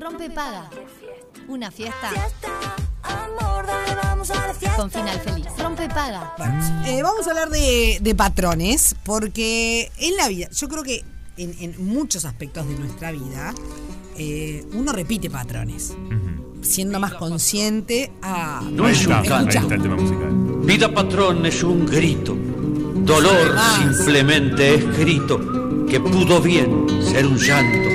Rompe Paga. Una fiesta Amor, dale, vamos a la fiesta. con final feliz. Rompe Paga. Eh, vamos a hablar de, de patrones, porque en la vida, yo creo que en, en muchos aspectos de nuestra vida, eh, uno repite patrones, siendo más consciente a... No es un ahí canto. está el tema musical. Vida patrón es un grito. Dolor Ah. simplemente escrito que pudo bien ser un llanto.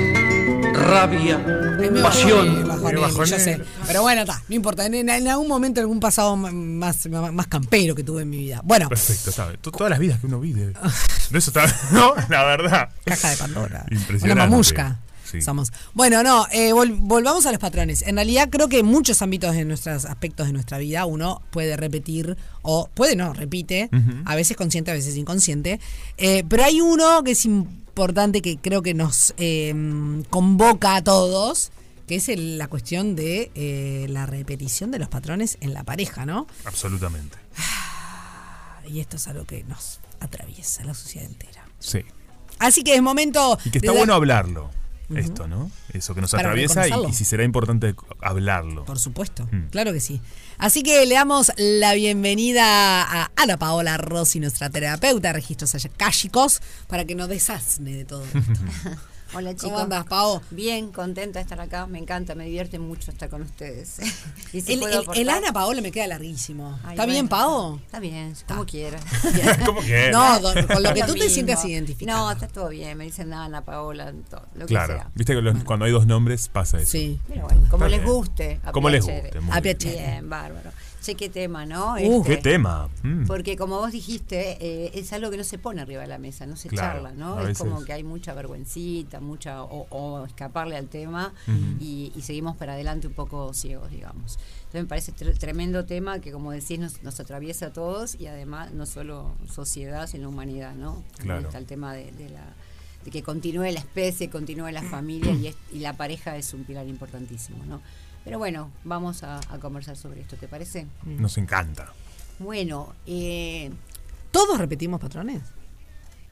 Rabia, Pasión. bajonero, Medio yo sé. bajonero. Pero bueno, está, no importa. En, en- en algún momento, algún pasado más, más, más campero que tuve en mi vida. Bueno, Perfecto, ¿sabes? To- Todas las vidas que uno vive. De eso está. No, la verdad. caja de Pandora. Impresionante. Una mamusca. Sí. Somos. Bueno, no, eh, vol- volvamos a los patrones. En realidad creo que en muchos ámbitos de nuestros aspectos de nuestra vida uno puede repetir o puede no, repite, a veces consciente, a veces inconsciente. Eh, pero hay uno que es importante que creo que nos eh, convoca a todos, que es el- la cuestión de eh, la repetición de los patrones en la pareja, ¿no? Absolutamente. Y esto es algo que nos atraviesa la sociedad entera. Sí. Así que es momento... Y que está bueno hablarlo. Esto, ¿no? Eso que nos Para atraviesa y, si será importante hablarlo. Por supuesto, Mm. claro que sí. Así que le damos la bienvenida a Ana Paola Rossi, nuestra terapeuta de registros akáshicos, para que nos desasne de todo esto. Hola chicos. ¿Cómo andas, Pao? Bien, contenta de estar acá, me encanta, me divierte mucho estar con ustedes. Y si El, el- el Ana Paola me queda larguísimo. Ay, ¿Está bueno, bien, Pao? Está bien, como quiera. ¿Cómo que? No, con lo que tú te sientas identificado. No, está todo bien, me dicen Ana, Paola, todo, lo que Claro. sea. Viste que los- cuando hay dos nombres pasa eso. Sí. Pero bueno, como Está les bien. guste. a Como les guste, muy A bien. Bien, bárbaro. Che, qué tema, ¿no? Uh, ¿Qué Este, tema? Mm. Porque como vos dijiste, eh, es algo que no se pone arriba de la mesa, no se Claro, charla, ¿no? Es veces. como que hay mucha vergüencita, mucha o, o escaparle al tema y, y seguimos para adelante un poco ciegos, digamos. Entonces me parece tre- tremendo tema que, como decís, nos, nos atraviesa a todos y además no solo sociedad, sino humanidad, ¿no? Claro. Está el tema de, de la de que continúe la especie, continúe la familia y, es- y la pareja es un pilar importantísimo, ¿no? Pero bueno, vamos a, a conversar sobre esto, ¿te parece? Nos encanta. Bueno, eh, ¿Todos repetimos patrones?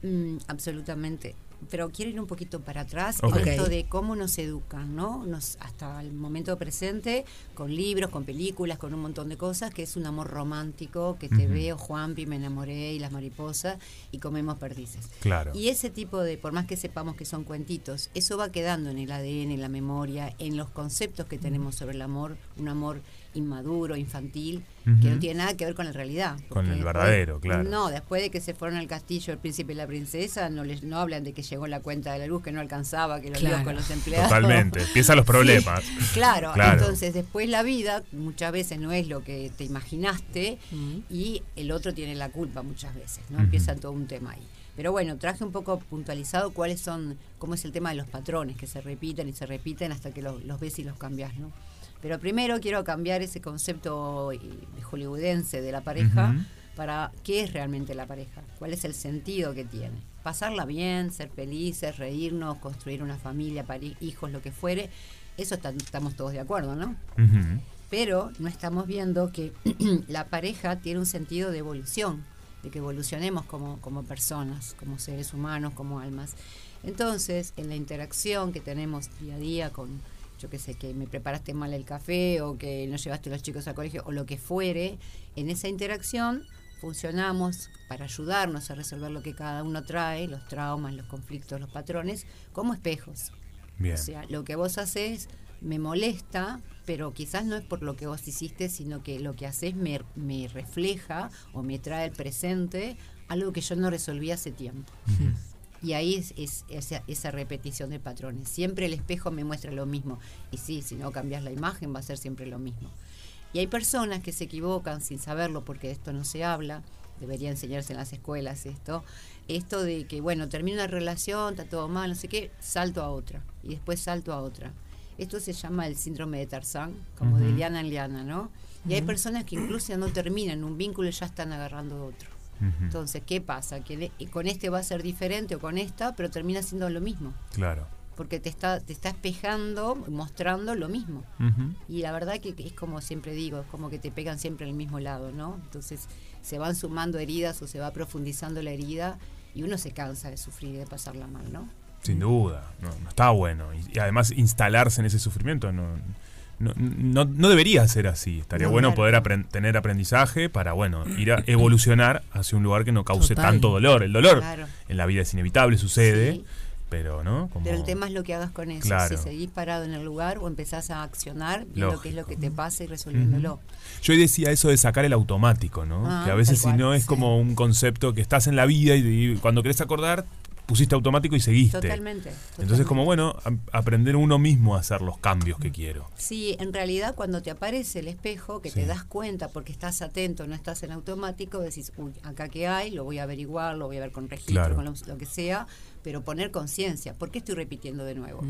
Mm, absolutamente. Pero quiero ir un poquito para atrás en esto de cómo nos educan, ¿no? Nos, hasta el momento presente, con libros, con películas, con un montón de cosas, que es un amor romántico, que te Ujú. veo, Juanpi, me enamoré, y las mariposas, y comemos perdices. Claro. Y ese tipo de, por más que sepamos que son cuentitos, eso va quedando en el ADN, en la memoria, en los conceptos que tenemos sobre el amor, un amor inmaduro, infantil, que no tiene nada que ver con la realidad. Con el después- verdadero, claro. No, después de que se fueron al castillo el príncipe y la princesa, no les no hablan de que llegó la cuenta de la luz, que no alcanzaba, que lo Claro. con los empleados. Totalmente. Empiezan los problemas. Sí, claro, Claro. entonces después la vida muchas veces no es lo que te imaginaste y el otro tiene la culpa muchas veces, ¿no? Empieza todo un tema ahí. Pero bueno, traje un poco puntualizado cuáles son, cómo es el tema de los patrones que se repiten y se repiten hasta que lo- los ves y los cambias, ¿no? Pero primero quiero cambiar ese concepto hollywoodense de la pareja para qué es realmente la pareja, cuál es el sentido que tiene. Pasarla bien, ser felices, reírnos, construir una familia, hijos, lo que fuere, eso está- estamos todos de acuerdo, ¿no? Ujú. Pero no estamos viendo que la pareja tiene un sentido de evolución, de que evolucionemos como, como personas, como seres humanos, como almas. Entonces, en la interacción que tenemos día a día con, yo qué sé, que me preparaste mal el café o que no llevaste a los chicos al colegio o lo que fuere, en esa interacción funcionamos para ayudarnos a resolver lo que cada uno trae, los traumas, los conflictos, los patrones, como espejos. Bien. O sea, lo que vos haces me molesta, pero quizás no es por lo que vos hiciste, sino que lo que haces me, me refleja o me trae al presente algo que yo no resolví hace tiempo. Y ahí es, es esa, esa repetición de patrones. Siempre el espejo me muestra lo mismo. Y sí, si no cambias la imagen va a ser siempre lo mismo. Y hay personas que se equivocan sin saberlo porque de esto no se habla, debería enseñarse en las escuelas esto, esto de que, bueno, termina una relación, está todo mal, no sé qué, salto a otra y después salto a otra. Esto se llama el síndrome de Tarzán, como de Ujú. liana en liana, ¿no? Y hay personas que incluso no terminan un vínculo y ya están agarrando otro. Entonces, ¿qué pasa? Que le- con este va a ser diferente o con esta, pero termina siendo lo mismo, Claro. porque te está, te está espejando, mostrando lo mismo. Y la verdad que es como siempre digo, es como que te pegan siempre en el mismo lado, ¿no? Entonces se van sumando heridas o se va profundizando la herida y uno se cansa de sufrir y de pasarla mal, ¿no? Sin duda, no, no está bueno. Y, y además instalarse en ese sufrimiento no, no, no, no debería ser así. Estaría No, bueno claro. poder tener aprendizaje para, bueno, ir a evolucionar hacia un lugar que no cause Total. tanto dolor. El dolor Claro. en la vida es inevitable, sucede, Sí. pero, ¿no? Como- Pero el tema es lo que hagas con eso. Claro. Si seguís parado en el lugar o empezás a accionar viendo qué es lo que te pasa y resolviéndolo. Yo decía eso de sacar el automático, ¿no? Ah, que a veces si no es sí. como un concepto que estás en la vida y, y cuando querés acordar, pusiste automático y seguiste. Totalmente, Entonces totalmente. como bueno, a- aprender uno mismo a hacer los cambios que quiero. Sí, en realidad cuando te aparece el espejo, que Sí. te das cuenta porque estás atento, no estás en automático, decís, uy, acá que hay, lo voy a averiguar, lo voy a ver con registro, Claro. con lo, lo que sea, pero poner conciencia. ¿Por qué estoy repitiendo de nuevo?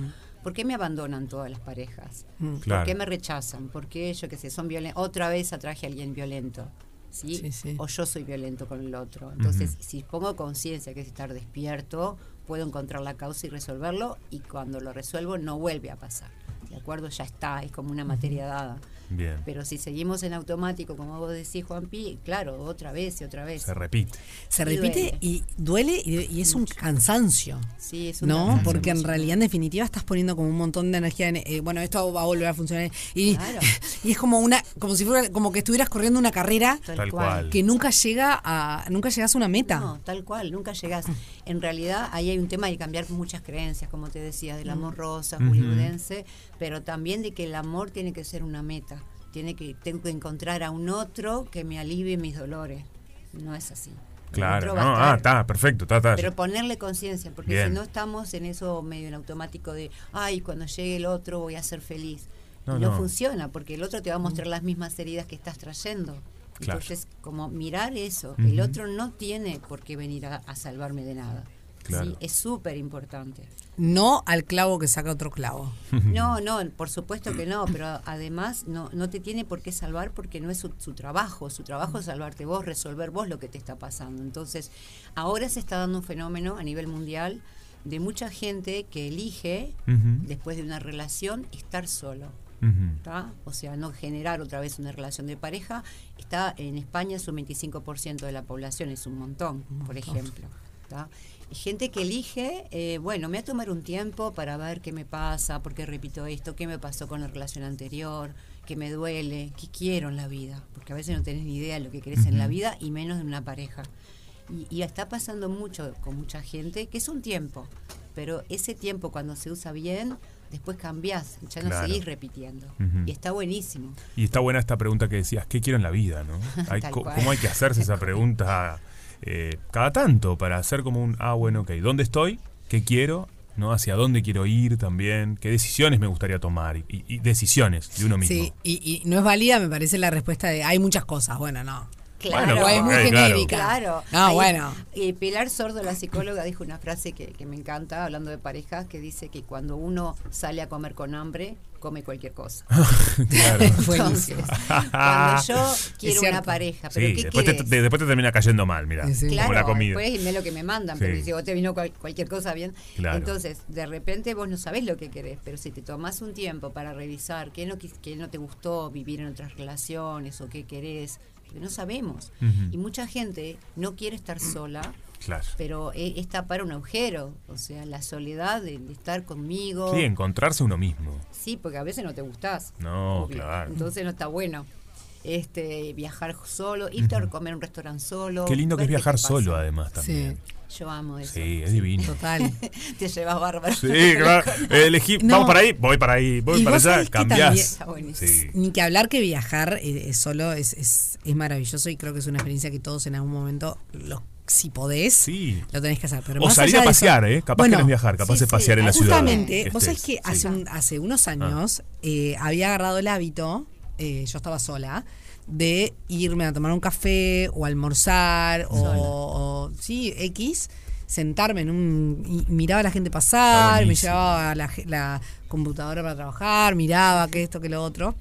¿Por qué me abandonan todas las parejas? Mm. Claro. ¿Por qué me rechazan? ¿Por qué yo qué sé, son violentos? Otra vez atraje a alguien violento. ¿Sí? Sí, sí. O yo soy violento con el otro. Entonces, si pongo conciencia, que es estar despierto, puedo encontrar la causa y resolverlo, y cuando lo resuelvo no vuelve a pasar. ¿De acuerdo? Ya está, es como una materia dada. Bien. Pero si seguimos en automático, como vos decís, Juanpi, claro, otra vez y otra vez. Se repite. Se Y repite duele. y duele y, y es un cansancio. Sí, es un ¿No? cansancio Porque en realidad, en definitiva, estás poniendo como un montón de energía en. eh, bueno, esto va a volver a funcionar. Y, Claro. y es como una. Como si fuera. Como que estuvieras corriendo una carrera Tal, cual. que nunca llega a. Nunca llegas a una meta. No, tal cual, nunca llegás. En realidad ahí hay un tema de cambiar muchas creencias, como te decía, del amor rosa, Ujú. hollywoodense, pero también de que el amor tiene que ser una meta. Tiene que, tengo que encontrar a un otro que me alivie mis dolores. No es así. Claro, no, estar- ah, está, perfecto, está, está. Pero ponerle conciencia, porque Bien. si no estamos en eso medio en automático de, ay, cuando llegue el otro voy a ser feliz. No, no, no. funciona, porque el otro te va a mostrar las mismas heridas que estás trayendo. Claro. Entonces, como mirar eso, el otro no tiene por qué venir a, a salvarme de nada. Claro. Sí, es súper importante. No al clavo que saca otro clavo. No, no, por supuesto que no, pero además no, no te tiene por qué salvar porque no es su, su trabajo. Su trabajo es salvarte vos, resolver vos lo que te está pasando. Entonces, ahora se está dando un fenómeno a nivel mundial de mucha gente que elige, después de una relación, estar solo. O sea, no generar otra vez una relación de pareja. Está en España es un 25% de la población, es un montón, por ejemplo. ¿Tá? Y gente que elige, eh, bueno, me voy a tomar un tiempo para ver qué me pasa, por qué repito esto, qué me pasó con la relación anterior, qué me duele, qué quiero en la vida, porque a veces no tenés ni idea de lo que querés en la vida y menos de una pareja. Y, y está pasando mucho con mucha gente, que es un tiempo, pero ese tiempo cuando se usa bien, después cambiás, ya no Claro. seguís repitiendo. Y está buenísimo. Y está buena esta pregunta que decías, ¿qué quiero en la vida? ¿no? Hay. ¿Cómo hay que hacerse esa pregunta eh, cada tanto para hacer como un, ah, bueno, ok, ¿dónde estoy? ¿Qué quiero? ¿No? ¿Hacia dónde quiero ir también? ¿Qué decisiones me gustaría tomar? Y, y decisiones de uno mismo. Sí, y, y no es válida, me parece la respuesta de hay muchas cosas. Bueno, no. Claro, o es muy claro. genérica. Claro. No, Ahí, bueno. eh, Pilar Sordo, la psicóloga, dijo una frase que, que me encanta, hablando de parejas, que dice que cuando uno sale a comer con hambre, come cualquier cosa. claro. Entonces, cuando yo quiero una pareja, pero Sí, ¿qué después te, quieres? te- después te termina cayendo mal, mira, Sí, sí. como Claro, la comida. después me lo que me mandan, Sí. pero si vos te vino cual- cualquier cosa bien. Claro. Entonces, de repente vos no sabés lo que querés, pero si te tomás un tiempo para revisar qué no, qué no te gustó vivir en otras relaciones o qué querés, porque no sabemos. Y mucha gente no quiere estar sola, Claro. pero e- es tapar un agujero, o sea, la soledad de, de estar conmigo. Sí, encontrarse uno mismo. Sí, porque a veces no te gustás. No, claro. Entonces no está bueno. Este, viajar solo, irte a comer a un restaurante solo. Qué lindo que es viajar solo, además, también. Yo amo eso. Sí, es divino. Total. Te llevas bárbaro. Sí, claro. Elegí, No. vamos para ahí, voy para ahí, voy para allá, cambiás. también- Está buenísimo. Sí. Ni que hablar que viajar eh, eh, solo es, es, es maravilloso y creo que es una experiencia que todos en algún momento, lo, si podés, Sí. lo tenés que hacer. Pero O más salir allá a eso- pasear, ¿eh? Capaz Bueno, querés viajar, capaz sí, de sí, pasear en la ciudad. Justamente, que vos sabés estés. que hace, un- hace unos Ah. años eh, había agarrado el hábito, eh, yo estaba sola, de irme a tomar un café o almorzar o, o- sí, X, sentarme en un... y miraba a la gente pasar, me llevaba la, la computadora para trabajar, miraba que esto, que lo otro.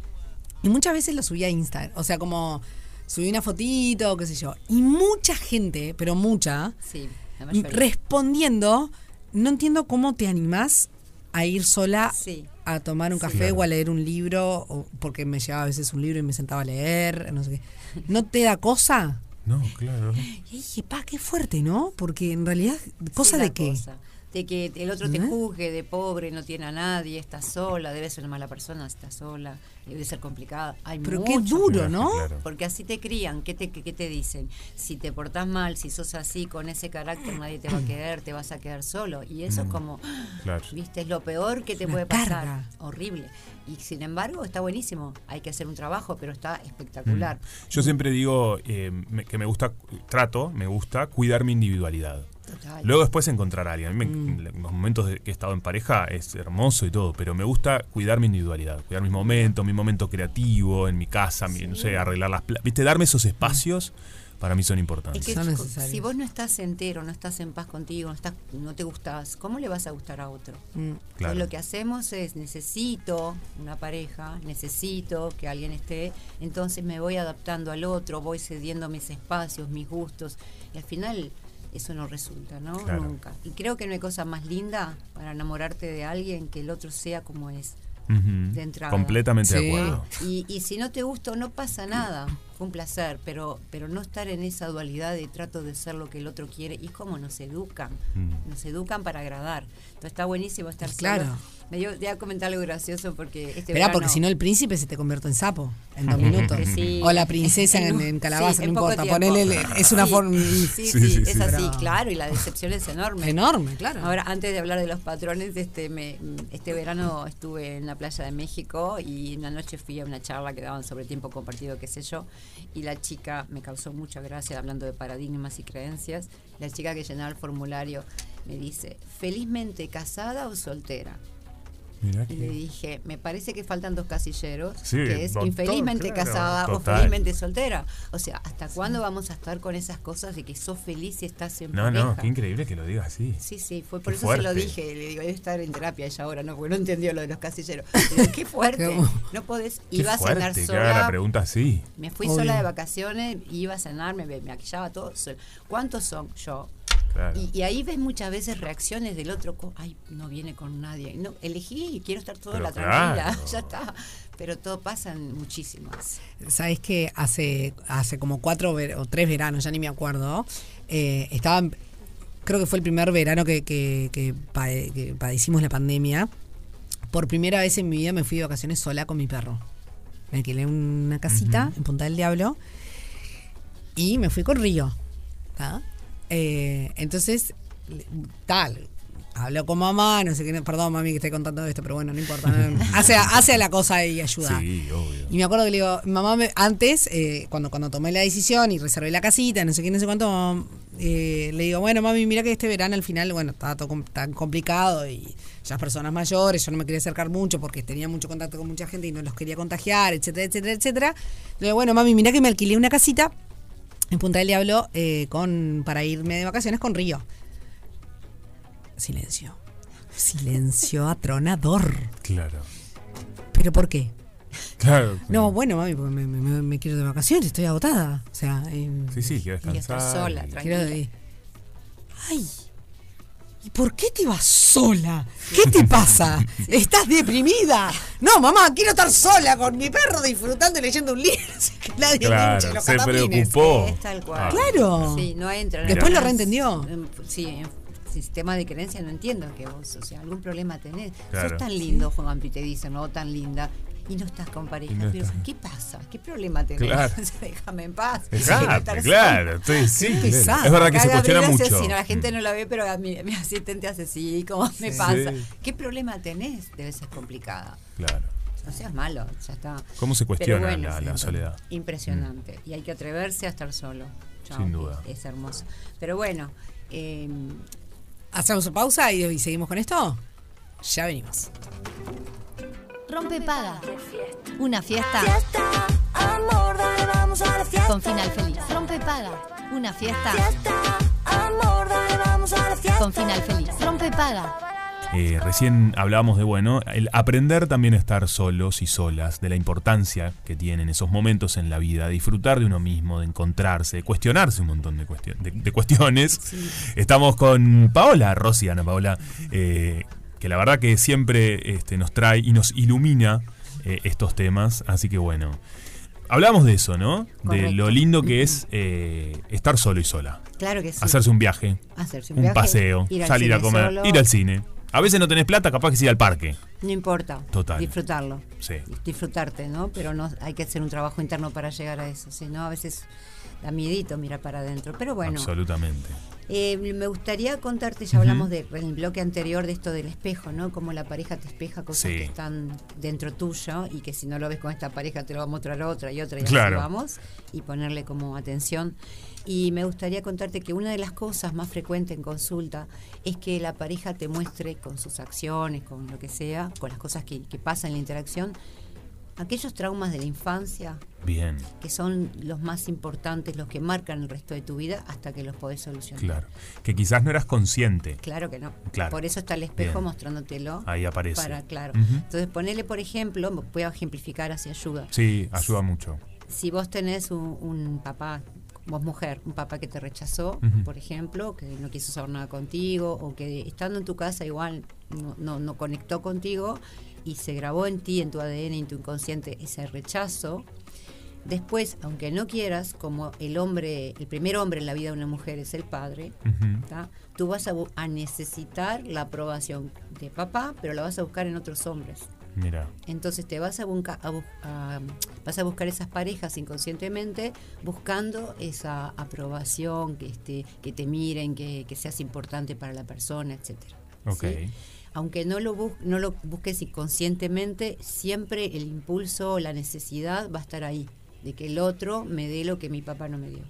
Y muchas veces lo subía a Instagram, o sea, como subí una fotito, qué sé yo. Y mucha gente, pero mucha, Sí, la mayoría. respondiendo, no entiendo cómo te animás a ir sola Sí. a tomar un Sí. café Claro. o a leer un libro, o porque me llevaba a veces un libro y me sentaba a leer, no sé qué. ¿No te da cosa? No, claro. Y dije, pa, qué fuerte, ¿no? Porque en realidad, ¿cosa Sí, de qué? cosa. De que el otro te juzgue de pobre, no tiene a nadie, está sola, debe ser una mala persona, está sola, debe ser complicada. Hay Pero qué mucho. duro, ¿no? Claro. Porque así te crían, ¿qué te, qué te dicen? Si te portás mal, si sos así, con ese carácter, nadie te va a querer, te vas a quedar solo. Y eso es como, Claro. viste, es lo peor que te Una puede pasar. carga. Horrible. Y sin embargo, está buenísimo. Hay que hacer un trabajo, pero está espectacular. Yo siempre digo eh, que me gusta, trato, me gusta cuidar mi individualidad. Total. Luego después encontrar a alguien. A mí me- en los momentos de que he estado en pareja es hermoso y todo, pero me gusta cuidar mi individualidad, cuidar mis momentos, mi momento creativo en mi casa, mi- no sé, arreglar las ¿Viste? Darme esos espacios para mí son Es importantes. que Son si- necesarios. si vos no estás entero, no estás en paz contigo, no, estás, no te gustás, ¿cómo le vas a gustar a otro? Mm. Entonces, lo que hacemos es, necesito una pareja, necesito que alguien esté, entonces me voy adaptando al otro, voy cediendo mis espacios, mis gustos, y al final eso no resulta, ¿no? Claro. Nunca. Y creo que no hay cosa más linda para enamorarte de alguien que el otro sea como es. De entrada. Completamente Sí. de acuerdo. Y, y si no te gusta, no pasa nada. Fue un placer, pero, pero no estar en esa dualidad de trato de ser lo que el otro quiere. Y cómo nos educan. Mm. Nos educan para agradar. Entonces está buenísimo estar Claro. solo. Me dio, voy a comentar algo gracioso porque este Esperá, porque si no el príncipe se te convierte en sapo en dos minutos. Sí. O la princesa en, en calabaza, sí, no importa. Ponele, el- es una Sí, forma Sí, sí, es sí. así, Pero- claro, y la decepción es enorme. enorme, claro. Ahora, antes de hablar de los patrones, este, me, este verano estuve en la playa de México y una noche fui a una charla que daban sobre tiempo compartido, qué sé yo, y la chica me causó mucha gracia hablando de paradigmas y creencias. La chica que llenaba el formulario me dice, ¿felizmente casada o soltera? Mirá Y le dije, me parece que faltan dos casilleros, Sí, que es doctor, infelizmente claro, casada o felizmente soltera. O sea, ¿hasta cuándo vamos a estar con esas cosas de que sos feliz y estás en No, pareja? no, qué increíble que lo digas así. Sí, sí, fue por Qué eso se lo fuerte. dije. Le digo, debe estar en terapia ella ahora, no, porque no entendió lo de los casilleros. Le digo, qué fuerte. No podés, Qué iba a cenar fuerte que haga la sola. pregunta así. Me fui Obvio. sola de vacaciones, iba a cenar, me, me maquillaba todo. sola. ¿Cuántos son? Yo. Claro. Y, y ahí ves muchas veces reacciones del otro, ay, no viene con nadie. No, elegí, quiero estar toda Pero la tranquila, claro. ya está. Pero todo pasan muchísimas. Sabes que hace, hace como cuatro ver- o tres veranos, ya ni me acuerdo, eh, estaba, en- creo que fue el primer verano que, que, que pade- que padecimos la pandemia. Por primera vez en mi vida me fui de vacaciones sola con mi perro. Me alquilé una casita en Punta del Diablo y me fui con Río. ¿tá? Eh, entonces, tal. Habló con mamá, no sé qué, perdón mami que esté contando esto, pero bueno, no importa. no- hace, hace la cosa y ayuda. Sí, obvio. Y me acuerdo que le digo, mamá, me- antes, eh, cuando, cuando tomé la decisión y reservé la casita, no sé qué, no sé cuánto, eh, le digo, bueno, mami, mira que este verano al final, bueno, estaba todo tan complicado y ya personas mayores, yo no me quería acercar mucho porque tenía mucho contacto con mucha gente y no los quería contagiar, etcétera, etcétera, etcétera. Le digo, bueno, mami, mira que me alquilé una casita en Punta del Diablo eh, con, para irme de vacaciones con Río. Silencio. Silencio atronador. Claro. ¿Pero por qué? Claro. No, bueno, mami, porque me, me- me quiero de vacaciones, estoy agotada. O sea, eh, Sí, sí, quiero Y estar descansar. sola, y- tranquila. quiero de- Ay, ¿y por qué te vas sola? ¿Qué te pasa? ¿Estás deprimida? No, mamá, quiero estar sola con mi perro disfrutando y leyendo un libro. Así que nadie Claro, los se catapines. preocupó. Es tal cual. Ah. Claro. Sí, no entra. Después lo reentendió. Sí, en sistema de creencia no entiendo que vos, o sea, algún problema tenés. Claro. Sos tan lindo, Juan Gampi, te dicen, no, tan linda. Y no estás con pareja. No pero. ¿qué pasa? ¿Qué problema tenés? Claro. Déjame en paz. Estar claro. Estoy, sí, pesado. es verdad que se cuestiona mucho. así, no, la gente Mm. no la ve, pero a mi, mi asistente hace así, como me pasa. Sí. ¿Qué problema tenés? Debe ser complicada. Claro. No seas malo, ya está. ¿Cómo se cuestiona bueno, la, sí, la soledad? Impresionante. Y hay que atreverse a estar solo. Chao, Sin duda. Es, es hermoso. Pero bueno, eh, ¿Hacemos pausa y, y seguimos con esto? Ya venimos. Rompe paga. Una fiesta Fiesta, amor, dale, vamos a la fiesta. con final feliz. Rompe paga. Una fiesta Fiesta, amor, dale, vamos a la fiesta. con final feliz. Rompe paga. Eh, recién hablábamos de, bueno, el aprender también a estar solos y solas, de la importancia que tienen esos momentos en la vida, de disfrutar de uno mismo, de encontrarse, de cuestionarse un montón de, cuestion- de- de cuestiones. Estamos con Paola, Rosy, Ana Paola, eh, que la verdad que siempre este, nos trae y nos ilumina eh, estos temas, así que bueno. Hablamos de eso, ¿no? De lo lindo que es eh, estar solo y sola. Claro que sí. Hacerse un viaje, Hacerse un un, viaje, paseo, ir al salir a comer, solo. ir al cine. A veces no tenés plata, capaz que sí al parque. No importa. Total. Disfrutarlo. Sí. Disfrutarte, ¿no? Pero no hay que hacer un trabajo interno para llegar a eso. Si no, a veces da miedito mirar para adentro. Pero bueno, Absolutamente. Eh, me gustaría contarte, ya hablamos de, en el bloque anterior de esto del espejo, ¿no? Como la pareja te espeja cosas Sí. que están dentro tuyo y que si no lo ves con esta pareja te lo va a mostrar otra y otra y Claro. así vamos. Y ponerle como atención. Y me gustaría contarte que una de las cosas más frecuentes en consulta es que la pareja te muestre con sus acciones, con lo que sea, con las cosas que, que pasan en la interacción, aquellos traumas de la infancia Bien, que son los más importantes, los que marcan el resto de tu vida hasta que los podés solucionar. claro. Que quizás no eras consciente. Claro que no. Claro. Por eso está el espejo Bien. mostrándotelo. Ahí aparece. Para, claro. Entonces, ponele, por ejemplo, voy a ejemplificar así ayuda. Sí, ayuda mucho. Si vos tenés un, un papá, vos mujer, un papá que te rechazó, por ejemplo, que no quiso saber nada contigo, o que estando en tu casa igual no, no, no conectó contigo y se grabó en ti, en tu ADN, en tu inconsciente, ese rechazo. Después, aunque no quieras, como el hombre, el primer hombre en la vida de una mujer es el padre, Ujú. ¿tá? tú vas a, a necesitar la aprobación de papá, pero la vas a buscar en otros hombres. Mira, Entonces te vas a, a vas a buscar esas parejas inconscientemente buscando esa aprobación, que, este, que te miren, que, que seas importante para la persona, etcétera. ok. ¿sí? Aunque no lo, bus- no lo busques inconscientemente, siempre el impulso, la necesidad va a estar ahí, de que el otro me dé lo que mi papá no me dio.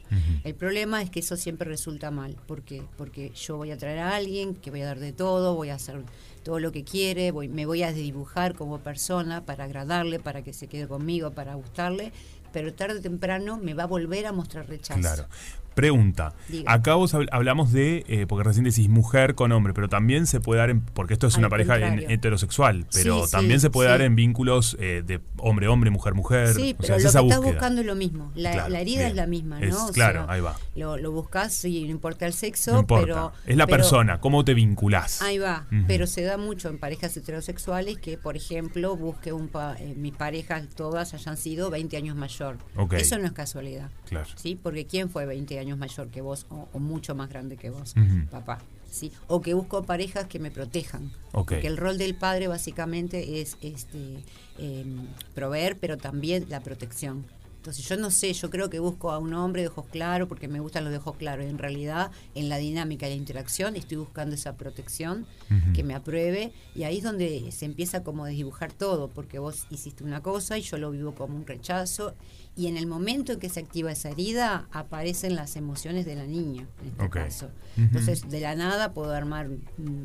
El problema es que eso siempre resulta mal. ¿Por qué? Porque yo voy a traer a alguien que voy a dar de todo, voy a hacer todo lo que quiere, voy, me voy a dibujar como persona para agradarle, para que se quede conmigo, para gustarle, pero tarde o temprano me va a volver a mostrar rechazo. Claro. Pregunta. Diga. Acá vos habl- hablamos de, eh, porque recién decís mujer con hombre, pero también se puede dar, en, porque esto es Al una pareja en- heterosexual, pero Sí, sí, también se puede sí. dar en vínculos eh, de hombre-hombre, mujer-mujer. Sí, o pero sea, es lo que estás buscando es lo mismo. La, Claro, la herida bien. es la misma, Es- ¿no? O claro, sea, ahí va. Lo, lo buscas y no importa el sexo, No importa. pero... es la pero- persona, cómo te vinculás. Ahí va, pero se da mucho en parejas heterosexuales que, por ejemplo, busque un pa- eh, mis parejas todas hayan sido 20 años mayor. Eso no es casualidad. Claro. ¿Sí? Porque ¿quién fue 20 años mayor que vos o, o mucho más grande que vos? Papá. ¿Sí? O que busco parejas que me protejan. Porque el rol del padre básicamente es este eh, proveer, pero también la protección. Entonces yo no sé, yo creo que busco a un hombre de ojos claros porque me gustan los de ojos claros. En realidad, en la dinámica y la interacción estoy buscando esa protección que me apruebe y ahí es donde se empieza como a desdibujar todo, porque vos hiciste una cosa y yo lo vivo como un rechazo y en el momento en que se activa esa herida aparecen las emociones de la niña, en este caso. Entonces de la nada puedo armar, mm,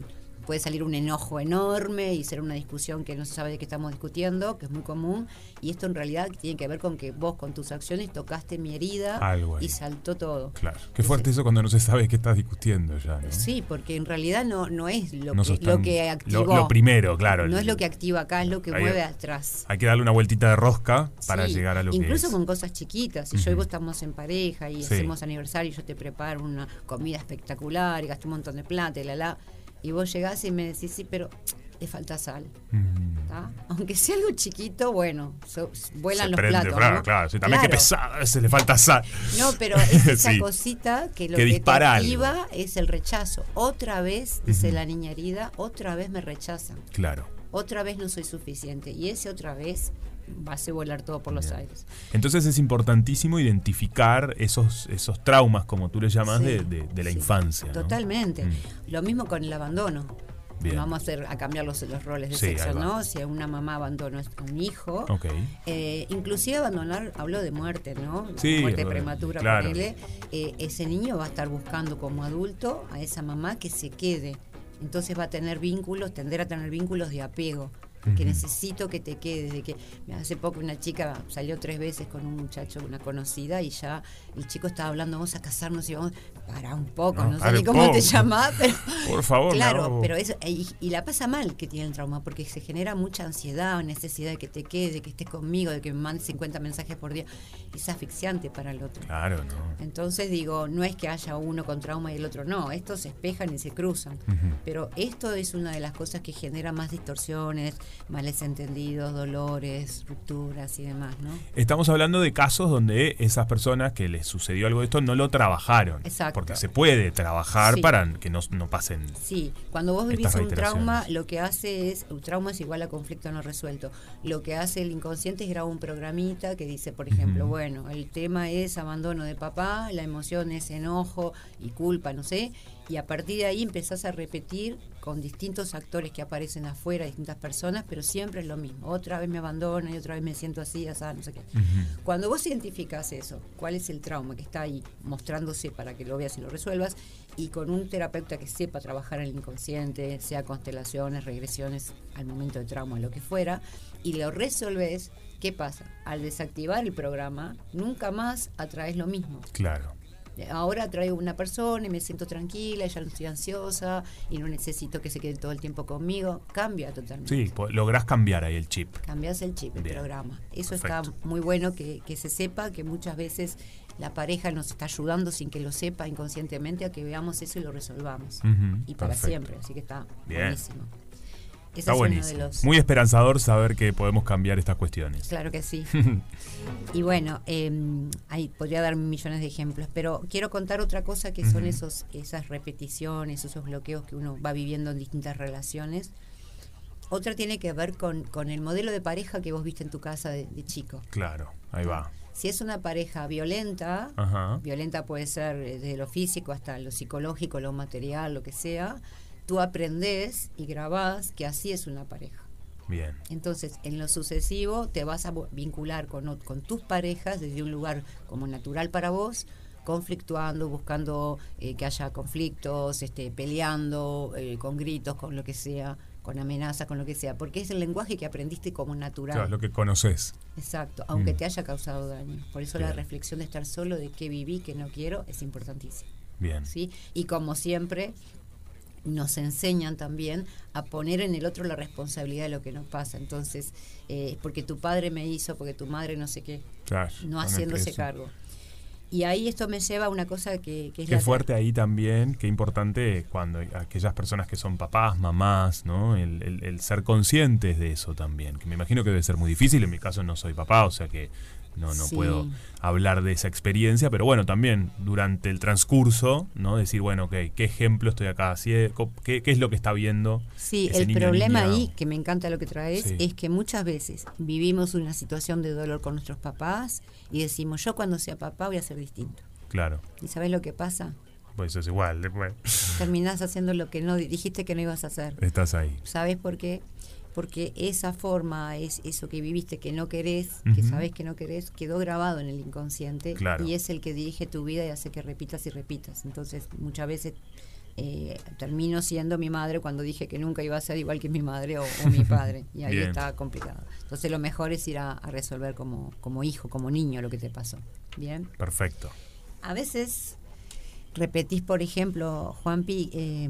puede salir un enojo enorme y ser una discusión que no se sabe de qué estamos discutiendo, que es muy común, y esto en realidad tiene que ver con que vos con tus acciones tocaste mi herida Algo y saltó todo. Claro. Qué fuerte eso cuando no se sabe qué estás discutiendo ya, ¿no? Sí, porque en realidad no, no es lo, No que, sos lo tan- que activó. lo primero, claro, No el- es lo que activa acá, es lo que Ahí- mueve atrás. Hay que darle una vueltita de rosca para Sí, llegar a lo que Incluso con cosas chiquitas. Si yo y vos estamos en pareja y Sí. hacemos aniversario y yo te preparo una comida espectacular y gasto un montón de plata y la la. Y vos llegás y me decís, sí, pero le falta sal. Mm. ¿tá? Aunque sea algo chiquito, bueno, so- vuelan Se los prende, platos. claro, ¿no? claro. Sí, también Claro. pesada, se le falta sal. No, pero es esa Sí. cosita que lo Que que, te activa es el rechazo. Otra vez, dice la niña herida, otra vez me rechazan. Claro. Otra vez no soy suficiente. Y ese otra vez va a hacer volar todo por los aires. Entonces es importantísimo identificar esos, esos traumas, como tú le llamas, Sí, de, de- de la sí, infancia. ¿no? Totalmente. Mm. Lo mismo con el abandono. Bien. Vamos a, hacer, a cambiar los, los roles de Sí, sexo. ¿no? Si una mamá abandona a un hijo, Ok. eh, inclusive abandonar, hablo de muerte, ¿no? Sí, muerte eh, prematura, claro. ponele. Eh, ese niño va a estar buscando como adulto a esa mamá que se quede. Entonces va a tener vínculos, tender a tener vínculos de apego. Que necesito que te quedes. De que hace poco una chica salió tres veces con un muchacho, una conocida, y ya el chico estaba hablando, vamos a casarnos y vamos. Para un poco, No, no, sé ni cómo te llamás, pero. Por favor, Claro, pero eso, y, y la pasa mal que tiene el trauma, porque se genera mucha ansiedad, necesidad de que te quede, de que estés conmigo, de que me mandes 50 mensajes por día. Es asfixiante para el otro. Claro, ¿no? Entonces digo, no es que haya uno con trauma y el otro no, estos se espejan y se cruzan. Pero esto es una de las cosas que genera más distorsiones, males entendidos, dolores, rupturas y demás, ¿no? Estamos hablando de casos donde esas personas que les sucedió algo de esto no lo trabajaron. Exacto. Porque se puede trabajar Sí. para que no, no pasen. Sí, cuando vos vivís un trauma, lo que hace es, un trauma es igual a conflicto no resuelto. Lo que hace el inconsciente es grabar un programita que dice, por ejemplo, bueno, el tema es abandono de papá, la emoción es enojo y culpa, no sé, y a partir de ahí empezás a repetir con distintos actores que aparecen afuera, distintas personas, pero siempre es lo mismo. Otra vez me abandona y otra vez me siento así, así, no sé qué. Cuando vos identificás eso, cuál es el trauma que está ahí mostrándose para que lo veas y lo resuelvas, y con un terapeuta que sepa trabajar en el inconsciente, sea constelaciones, regresiones al momento de trauma, lo que fuera, y lo resolves, ¿qué pasa? Al desactivar el programa, nunca más atraes lo mismo. Claro. Ahora traigo una persona y me siento tranquila, ya no estoy ansiosa y no necesito que se quede todo el tiempo conmigo. Cambia totalmente. Sí, lográs cambiar ahí el chip. Cambias el chip, el Bien. programa. Eso Perfecto. está muy bueno que, que se sepa, que muchas veces la pareja nos está ayudando sin que lo sepa inconscientemente a que veamos eso y lo resolvamos. Y para perfecto. siempre, así que está Bien. buenísimo. Está buenísimo. los- Muy esperanzador saber que podemos cambiar estas cuestiones. Claro que sí. y bueno, eh, ahí podría dar millones de ejemplos, pero quiero contar otra cosa que son esos, esas repeticiones, esos bloqueos que uno va viviendo en distintas relaciones. Otra tiene que ver con, con el modelo de pareja que vos viste en tu casa de, de chico. Claro, ahí va. Si es una pareja violenta, Ajá. violenta puede ser eh, desde lo físico hasta lo psicológico, lo material, lo que sea, tú aprendés y grabás que así es una pareja. Bien. Entonces, en lo sucesivo, te vas a vincular con, con tus parejas desde un lugar como natural para vos, conflictuando, buscando eh, que haya conflictos, este, peleando, eh, con gritos, con lo que sea, con amenazas, con lo que sea, porque es el lenguaje que aprendiste como natural. Claro, lo que conoces. Exacto, aunque Mm. te haya causado daño. Por eso la reflexión de estar solo, de qué viví, qué no quiero, es importantísima. Bien. ¿sí? Y como siempre, nos enseñan también a poner en el otro la responsabilidad de lo que nos pasa. Entonces, eh, porque tu padre me hizo, porque tu madre no sé qué, no haciéndose cargo. Y ahí esto me lleva a una cosa que, que es Qué la fuerte ahí también, qué importante cuando aquellas personas que son papás, mamás, ¿no? El, el- el ser conscientes de eso también, que me imagino que debe ser muy difícil, en mi caso no soy papá, o sea que no, no Sí. puedo hablar de esa experiencia, pero bueno, también durante el transcurso, ¿no? Decir, bueno, ok, ¿qué ejemplo estoy acá haciendo? ¿Qué, qué es lo que está viendo? Sí, el niño, problema niña? ahí, que me encanta lo que traes, Sí. es que muchas veces vivimos una situación de dolor con nuestros papás y decimos, yo cuando sea papá voy a ser distinto. Claro, ¿Y sabes lo que pasa? pues eso es igual, después Terminás haciendo lo que no di- dijiste que no ibas a hacer. estás ahí. ¿Sabes por qué? Porque esa forma, es eso que viviste que no querés, que sabes que no querés, quedó grabado en el inconsciente Claro. y es el que dirige tu vida y hace que repitas y repitas. Entonces, muchas veces eh, termino siendo mi madre cuando dije que nunca iba a ser igual que mi madre o, o mi padre. Y ahí Bien. está complicado. Entonces, lo mejor es ir a, a resolver como, como hijo, como niño lo que te pasó. Bien. Perfecto. A veces repetís, por ejemplo, Juanpi, eh,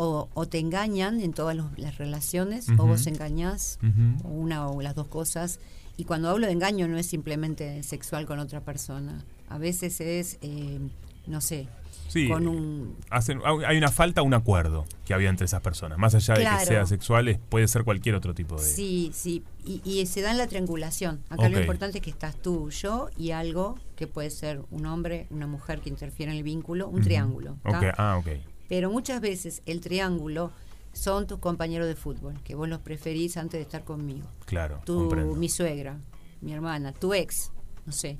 o, o te engañan en todas los- las relaciones, o vos engañás, o una o las dos cosas. Y cuando hablo de engaño no es simplemente sexual con otra persona. A veces es, eh, no sé, Sí, con un... hacen, hay una falta, un acuerdo que había entre esas personas. Más allá de que sea sexual, puede ser cualquier otro tipo de... Sí, sí, y, y se da en la triangulación. Acá lo importante es que estás tú, yo y algo que puede ser un hombre, una mujer que interfiere en el vínculo, un triángulo. ¿tá? Ok, Ah, ok. Pero muchas veces el triángulo son tus compañeros de fútbol, que vos los preferís antes de estar conmigo. Claro, Tu, comprendo. mi suegra, mi hermana, tu ex, no sé.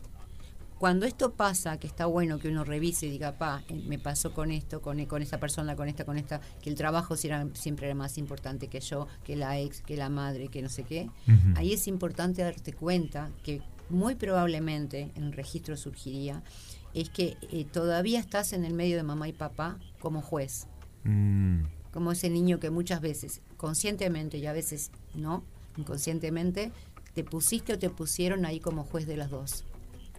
Cuando esto pasa, que está bueno que uno revise y diga, pa, eh, me pasó con esto, con, con esta persona, con esta, con esta, que el trabajo siempre era más importante que yo, que la ex, que la madre, que no sé qué. Ahí es importante darte cuenta que muy probablemente en el registro surgiría es que eh, todavía estás en el medio de mamá y papá como juez Mm, como ese niño que muchas veces, conscientemente y a veces no, inconscientemente, te pusiste o te pusieron ahí como juez de las dos.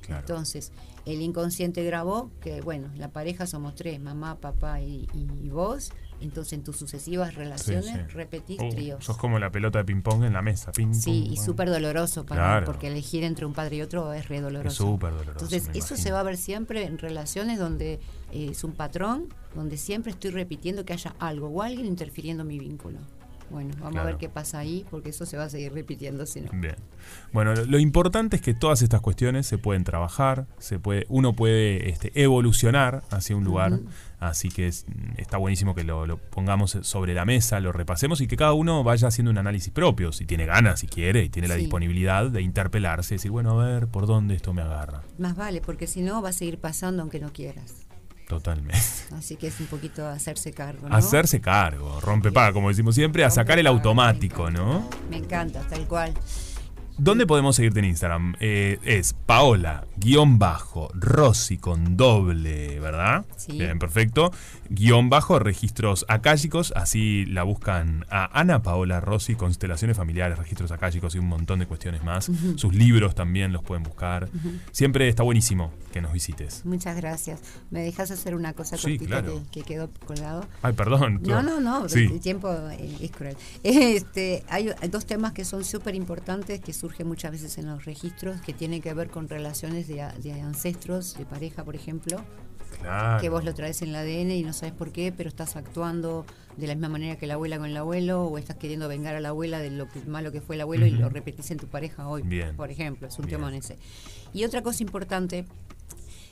claro. Entonces, el inconsciente grabó que, bueno, la pareja somos tres, mamá, papá y, y vos. Entonces, en tus sucesivas Sí, relaciones sí. repetís Uh, tríos. sos como la pelota de ping-pong en la mesa. Ping, Sí, y pum. súper doloroso para Claro. porque elegir entre un padre y otro es re doloroso. Es súper doloroso. Entonces, eso se imagino. va a ver siempre en relaciones donde eh, es un patrón, donde siempre estoy repitiendo que haya algo o alguien interfiriendo en mi vínculo. Bueno, vamos Claro. a ver qué pasa ahí, porque eso se va a seguir repitiendo si no. Bien. Bueno, lo, lo importante es que todas estas cuestiones se pueden trabajar, se puede, uno puede este, evolucionar hacia un lugar, así que es- está buenísimo que lo, lo pongamos sobre la mesa, lo repasemos y que cada uno vaya haciendo un análisis propio, si tiene ganas, si quiere, y tiene la Sí. disponibilidad de interpelarse, decir, bueno, a ver, ¿por dónde esto me agarra? Más vale, porque si no va a seguir pasando aunque no quieras. Totalmente. Así que es un poquito hacerse cargo. ¿no? Hacerse cargo, rompe paga, como decimos siempre, a sacar el automático, ¿no? Me encanta, tal cual. ¿Dónde podemos seguirte en Instagram? Eh, es Paola, guion bajo, Rossi con doble, ¿verdad? Sí. Bien, perfecto. Guión bajo, registros acálicos, así la buscan a Ana Paola Rossi, constelaciones familiares, registros acálicos y un montón de cuestiones más. Sus libros también los pueden buscar. Siempre está buenísimo que nos visites. Muchas gracias. ¿Me dejas hacer una cosa Sí, cortita claro. que, que quedó colgado? Ay, perdón. No, no, no, Sí. el tiempo eh, es cruel. Este, hay hay dos temas que son súper importantes que surgen muchas veces en los registros que tienen que ver con relaciones de, ancestros, de pareja, por ejemplo, Claro. que vos lo traes en el ADN y no sabes por qué, pero estás actuando de la misma manera que la abuela con el abuelo o estás queriendo vengar a la abuela de lo que, malo que fue el abuelo y lo repetís en tu pareja hoy, Bien. por ejemplo, es un tema en ese. Y otra cosa importante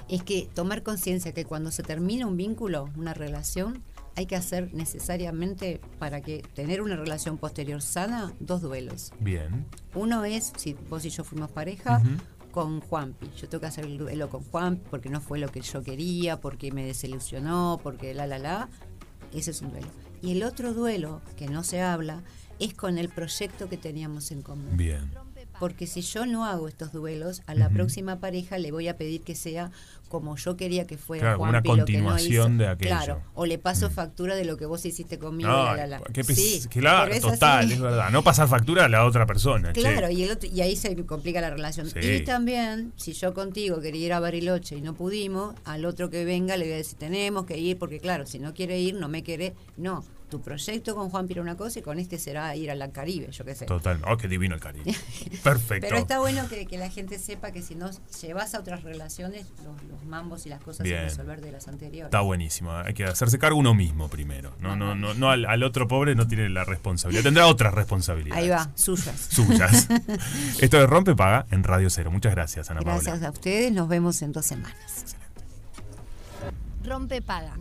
es que tomar conciencia que cuando se termina un vínculo, una relación, hay que hacer necesariamente para que tener una relación posterior sana dos duelos. Bien. Uno es, si vos y yo fuimos pareja, con Juanpi. Yo tengo que hacer el duelo con Juanpi porque no fue lo que yo quería, porque me desilusionó, porque la, la, la. Ese es un duelo. Y el otro duelo, que no se habla, es con el proyecto que teníamos en común. Bien. Porque si yo no hago estos duelos, a la próxima pareja le voy a pedir que sea como yo quería que fuera Claro, como una que no continuación hizo. de aquello. Claro, o le paso factura de lo que vos hiciste conmigo. No, la, Sí, claro, es total, así. es verdad. No pasar factura a la otra persona. che. Claro, y, el otro- y ahí se complica la relación. Sí. Y también, si yo contigo quería ir a Bariloche y no pudimos, al otro que venga le voy a decir, tenemos que ir, porque claro, si no quiere ir, no me quiere. No, tu proyecto con Juan era una cosa y con este será ir a la Caribe, yo qué sé. Total. Oh, qué divino el cariño. Perfecto. Pero está bueno que, que la gente sepa que si no llevas a otras relaciones, los, los mambos y las cosas Bien. sin resolver de las anteriores. Está buenísimo. Hay que hacerse cargo uno mismo primero. No, no, no, no al, al otro pobre no tiene la responsabilidad. Tendrá otras responsabilidades. Ahí va, suyas. Suyas. Esto de Rompe Paga en Radio Cero. Muchas gracias, Ana Gracias Paula. a ustedes, nos vemos en dos semanas. Rompe paga.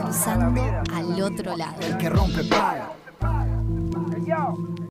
Cruzando al otro lado. El que rompe paga.